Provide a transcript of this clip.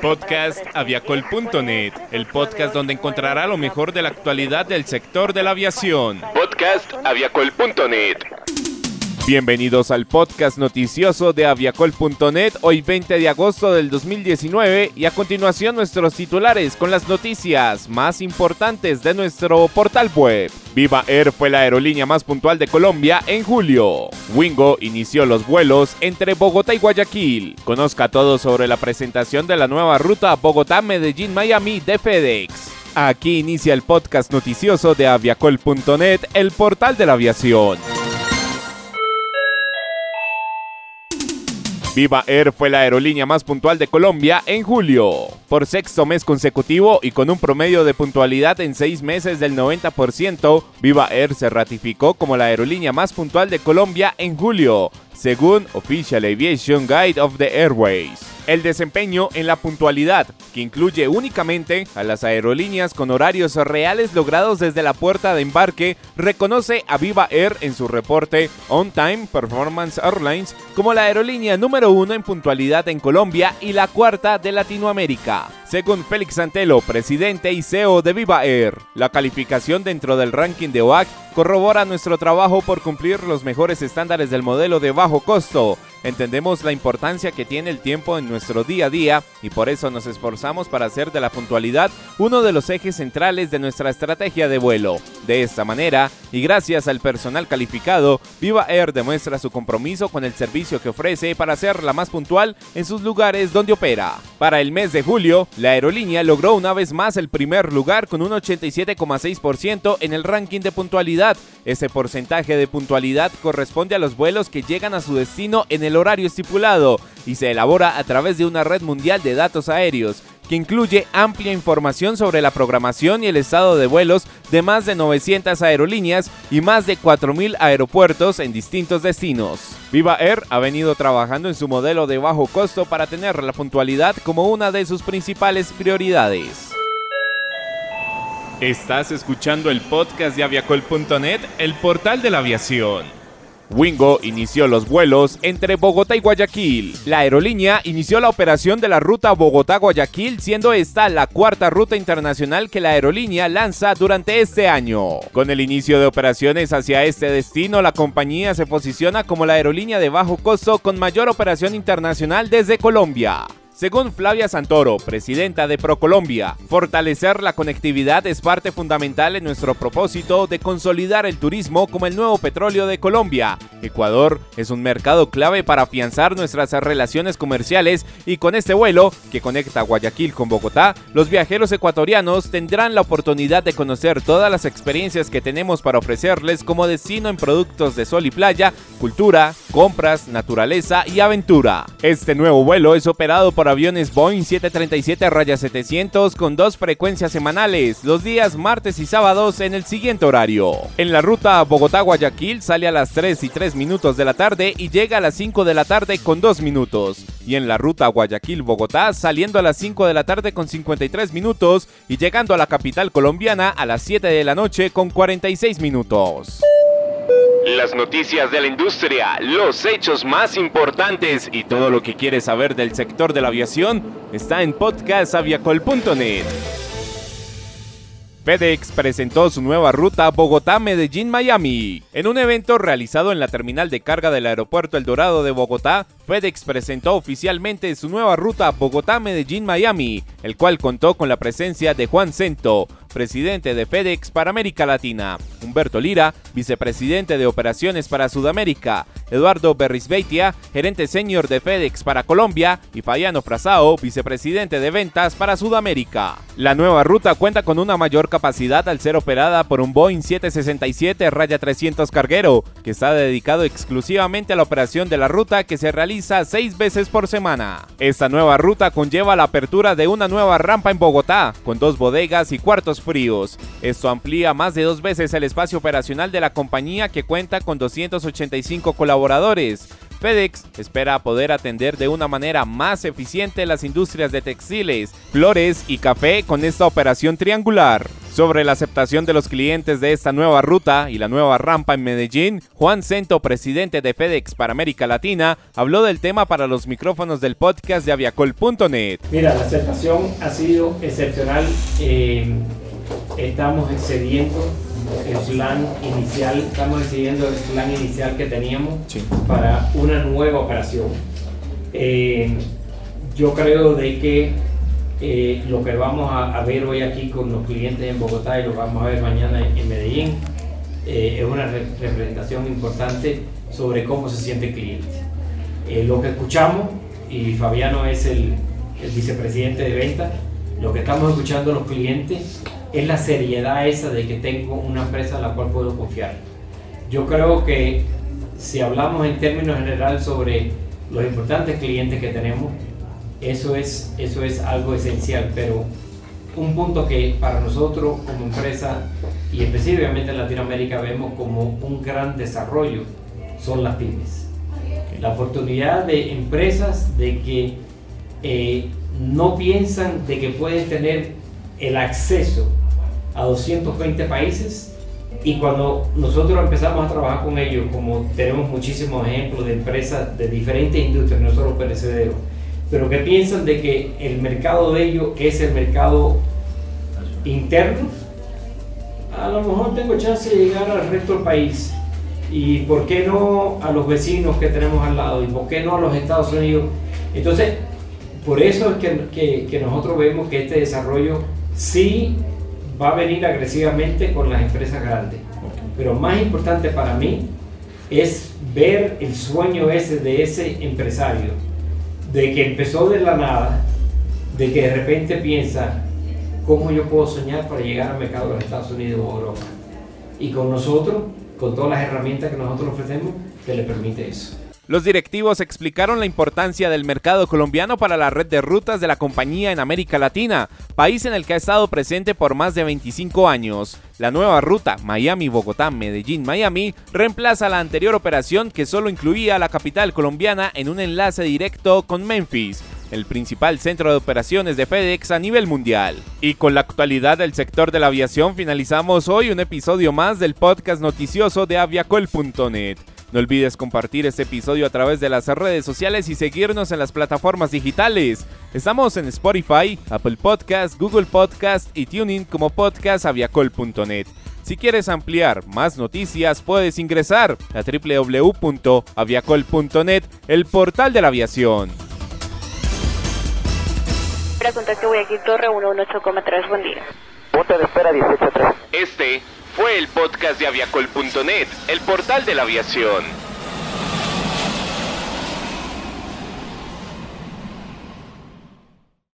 Podcast aviacol.net, el podcast donde encontrará lo mejor de la actualidad del sector de la aviación. Podcast aviacol.net. Bienvenidos al podcast noticioso de aviacol.net, hoy 20 de agosto del 2019 y a continuación nuestros titulares con las noticias más importantes de nuestro portal web. Viva Air fue la aerolínea más puntual de Colombia en julio. Wingo inició los vuelos entre Bogotá y Guayaquil. Conozca todo sobre la presentación de la nueva ruta Bogotá-Medellín-Miami de FedEx. Aquí inicia el podcast noticioso de aviacol.net, el portal de la aviación. Viva Air fue la aerolínea más puntual de Colombia en julio. Por sexto mes consecutivo y con un promedio de puntualidad en seis meses del 90%, Viva Air se ratificó como la aerolínea más puntual de Colombia en julio, según Official Aviation Guide of the Airways el desempeño en la puntualidad, que incluye únicamente a las aerolíneas con horarios reales logrados desde la puerta de embarque, reconoce a Viva Air en su reporte On Time Performance Airlines como la aerolínea número uno en puntualidad en Colombia y la cuarta de Latinoamérica. Según Félix Santelo, presidente y CEO de Viva Air, la calificación dentro del ranking de OAC corrobora nuestro trabajo por cumplir los mejores estándares del modelo de bajo costo Entendemos la importancia que tiene el tiempo en nuestro día a día y por eso nos esforzamos para hacer de la puntualidad uno de los ejes centrales de nuestra estrategia de vuelo. De esta manera, y gracias al personal calificado, Viva Air demuestra su compromiso con el servicio que ofrece para ser la más puntual en sus lugares donde opera. Para el mes de julio, la aerolínea logró una vez más el primer lugar con un 87,6% en el ranking de puntualidad. Ese porcentaje de puntualidad corresponde a los vuelos que llegan a su destino en el horario estipulado y se elabora a través de una red mundial de datos aéreos que incluye amplia información sobre la programación y el estado de vuelos de más de 900 aerolíneas y más de 4.000 aeropuertos en distintos destinos. Viva Air ha venido trabajando en su modelo de bajo costo para tener la puntualidad como una de sus principales prioridades. Estás escuchando el podcast de aviacol.net, el portal de la aviación. Wingo inició los vuelos entre Bogotá y Guayaquil. La aerolínea inició la operación de la ruta Bogotá-Guayaquil, siendo esta la cuarta ruta internacional que la aerolínea lanza durante este año. Con el inicio de operaciones hacia este destino, la compañía se posiciona como la aerolínea de bajo costo con mayor operación internacional desde Colombia. Según Flavia Santoro, presidenta de ProColombia, fortalecer la conectividad es parte fundamental en nuestro propósito de consolidar el turismo como el nuevo petróleo de Colombia. Ecuador es un mercado clave para afianzar nuestras relaciones comerciales y con este vuelo, que conecta Guayaquil con Bogotá, los viajeros ecuatorianos tendrán la oportunidad de conocer todas las experiencias que tenemos para ofrecerles como destino en productos de sol y playa, cultura, compras, naturaleza y aventura. Este nuevo vuelo es operado por aviones Boeing 737-700 con dos frecuencias semanales, los días martes y sábados en el siguiente horario. En la ruta Bogotá-Guayaquil sale a las 3 y 3 minutos de la tarde y llega a las 5 de la tarde con 2 minutos. Y en la ruta Guayaquil-Bogotá saliendo a las 5 de la tarde con 53 minutos y llegando a la capital colombiana a las 7 de la noche con 46 minutos. Las noticias de la industria, los hechos más importantes y todo lo que quieres saber del sector de la aviación está en podcastaviacol.net. FedEx presentó su nueva ruta Bogotá-Medellín-Miami. En un evento realizado en la terminal de carga del aeropuerto El Dorado de Bogotá, FedEx presentó oficialmente su nueva ruta Bogotá-Medellín-Miami, el cual contó con la presencia de Juan Cento, presidente de FedEx para América Latina, Humberto Lira, vicepresidente de operaciones para Sudamérica, Eduardo Berrisbeitia, gerente senior de FedEx para Colombia, y Fayano Frazao, vicepresidente de ventas para Sudamérica. La nueva ruta cuenta con una mayor capacidad al ser operada por un Boeing 767-300 carguero, que está dedicado exclusivamente a la operación de la ruta que se realiza seis veces por semana. Esta nueva ruta conlleva la apertura de una nueva rampa en Bogotá, con dos bodegas y cuartos fríos. Esto amplía más de dos veces el espacio operacional de la compañía que cuenta con 285 colaboradores. FedEx espera poder atender de una manera más eficiente las industrias de textiles, flores y café con esta operación triangular. Sobre la aceptación de los clientes de esta nueva ruta y la nueva rampa en Medellín, Juan Cento, presidente de FedEx para América Latina, habló del tema para los micrófonos del podcast de aviacol.net. Mira, la aceptación ha sido excepcional. Eh, estamos excediendo el plan inicial, estamos excediendo el plan inicial que teníamos para una nueva operación. Eh, yo creo de que eh, lo que vamos a, ver hoy aquí con los clientes en Bogotá y lo vamos a ver mañana en, Medellín eh, es una representación importante sobre cómo se siente el cliente. lo que escuchamos, y Fabiano es el, el vicepresidente de venta, lo que estamos escuchando los clientes es la seriedad esa de que tengo una empresa a la cual puedo confiar. Yo creo que si hablamos en términos general sobre los importantes clientes que tenemos, eso es, eso es algo esencial, pero un punto que para nosotros como empresa y específicamente en Latinoamérica vemos como un gran desarrollo son las pymes. La oportunidad de empresas de que eh, no piensan de que pueden tener el acceso a 220 países y cuando nosotros empezamos a trabajar con ellos, como tenemos muchísimos ejemplos de empresas de diferentes industrias, no solo perecederos, pero que piensan de que el mercado de ellos es el mercado interno, a lo mejor tengo chance de llegar al resto del país. ¿Y por qué no a los vecinos que tenemos al lado? ¿Y por qué no a los Estados Unidos? Entonces, por eso es que, que, que nosotros vemos que este desarrollo sí va a venir agresivamente con las empresas grandes. Pero más importante para mí es ver el sueño ese de ese empresario, de que empezó de la nada, de que de repente piensa, ¿cómo yo puedo soñar para llegar al mercado de los Estados Unidos o Europa? Y con nosotros, con todas las herramientas que nosotros ofrecemos, que le permite eso. Los directivos explicaron la importancia del mercado colombiano para la red de rutas de la compañía en América Latina, país en el que ha estado presente por más de 25 años. La nueva ruta Miami-Bogotá, Medellín-Miami reemplaza la anterior operación que solo incluía la capital colombiana en un enlace directo con Memphis el principal centro de operaciones de FedEx a nivel mundial. Y con la actualidad del sector de la aviación finalizamos hoy un episodio más del podcast noticioso de aviacol.net. No olvides compartir este episodio a través de las redes sociales y seguirnos en las plataformas digitales. Estamos en Spotify, Apple Podcast, Google Podcast y TuneIn como podcastaviacol.net. Si quieres ampliar más noticias, puedes ingresar a www.aviacol.net, el portal de la aviación. Torre 118,3, buen día. De espera 183. Este fue el podcast de aviacol.net, el portal de la aviación.